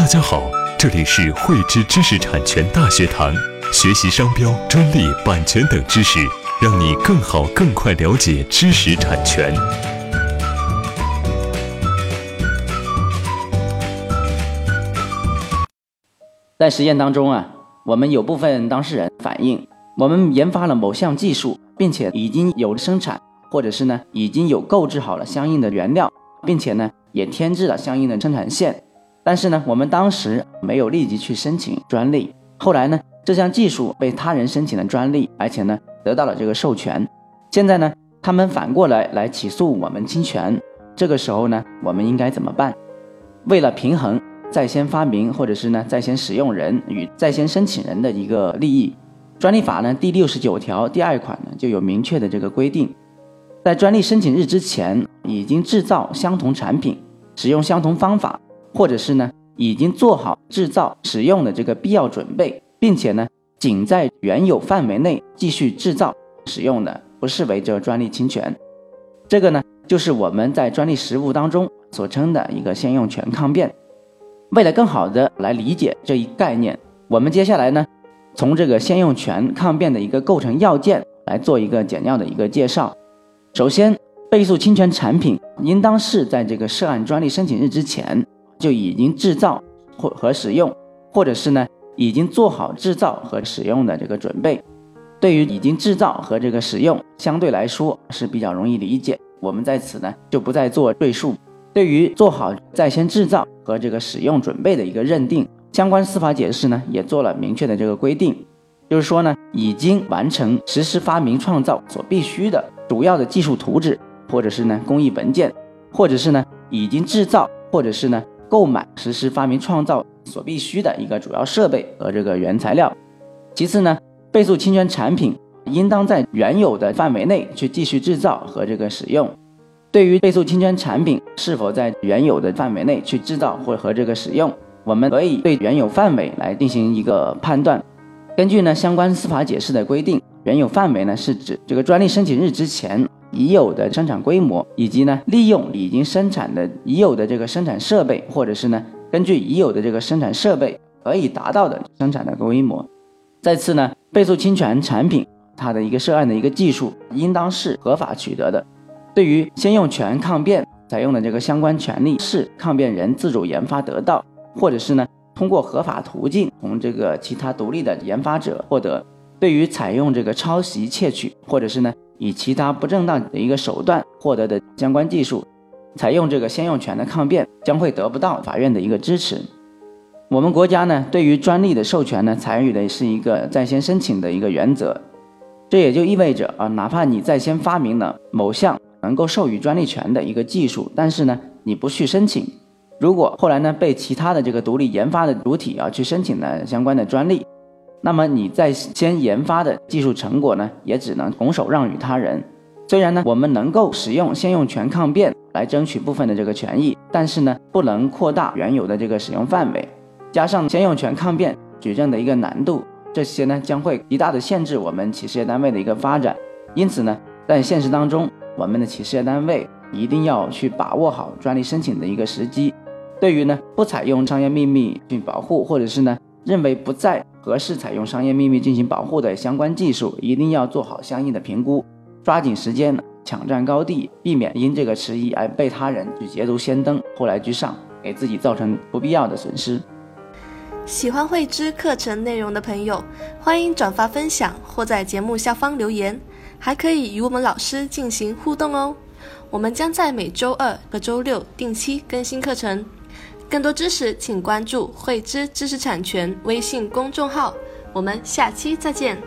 大家好，这里是汇知知识产权大学堂，学习商标、专利、版权等知识，让你更好、更快了解知识产权。在实验当中啊，我们有部分当事人反映，我们研发了某项技术，并且已经有了生产，或者是呢已经有购置好了相应的原料，并且呢也添置了相应的生产线。但是呢，我们当时没有立即去申请专利。后来呢，这项技术被他人申请了专利，而且呢得到了这个授权。现在呢，他们反过来来起诉我们侵权。这个时候呢，我们应该怎么办？为了平衡。在先发明或者是呢在先使用人与在先申请人的一个利益，专利法呢第六十九条第二款呢就有明确的这个规定，在专利申请日之前已经制造相同产品，使用相同方法，或者是呢已经做好制造使用的这个必要准备，并且呢仅在原有范围内继续制造使用的，不视为这专利侵权。这个呢就是我们在专利实务当中所称的一个先用权抗辩。为了更好的来理解这一概念，我们接下来呢，从这个先用权抗辩的一个构成要件来做一个简要的一个介绍。首先，被诉侵权产品应当是在这个涉案专利申请日之前就已经制造或和使用，或者是呢已经做好制造和使用的这个准备。对于已经制造和这个使用，相对来说是比较容易理解，我们在此呢就不再做赘述。对于做好在先制造和这个使用准备的一个认定，相关司法解释呢也做了明确的这个规定，就是说呢，已经完成实施发明创造所必须的主要的技术图纸，或者是呢工艺文件，或者是呢已经制造或者是呢购买实施发明创造所必须的一个主要设备和这个原材料。其次呢，被诉侵权产品应当在原有的范围内去继续制造和这个使用。对于被诉侵权产品是否在原有的范围内去制造或和这个使用，我们可以对原有范围来进行一个判断。根据呢相关司法解释的规定，原有范围呢是指这个专利申请日之前已有的生产规模，以及呢利用已经生产的已有的这个生产设备，或者是呢根据已有的这个生产设备可以达到的生产的规模。再次呢，被诉侵权产品它的一个涉案的一个技术应当是合法取得的。对于先用权抗辩采用的这个相关权利是抗辩人自主研发得到，或者是呢通过合法途径从这个其他独立的研发者获得。对于采用这个抄袭、窃取，或者是呢以其他不正当的一个手段获得的相关技术，采用这个先用权的抗辩将会得不到法院的一个支持。我们国家呢对于专利的授权呢采取的是一个在先申请的一个原则，这也就意味着啊哪怕你在先发明了某项。能够授予专利权的一个技术，但是呢，你不去申请，如果后来呢被其他的这个独立研发的主体啊去申请了相关的专利，那么你在先研发的技术成果呢，也只能拱手让与他人。虽然呢，我们能够使用先用权抗辩来争取部分的这个权益，但是呢，不能扩大原有的这个使用范围，加上先用权抗辩举证的一个难度，这些呢将会极大的限制我们企事业单位的一个发展。因此呢，在现实当中。我们的企事业单位一定要去把握好专利申请的一个时机。对于呢不采用商业秘密去保护，或者是呢认为不在合适采用商业秘密进行保护的相关技术，一定要做好相应的评估，抓紧时间抢占高地，避免因这个迟疑而被他人去捷足先登，后来居上，给自己造成不必要的损失。喜欢慧知课程内容的朋友，欢迎转发分享或在节目下方留言。还可以与我们老师进行互动哦。我们将在每周二和周六定期更新课程。更多知识，请关注“慧知知识产权”微信公众号。我们下期再见。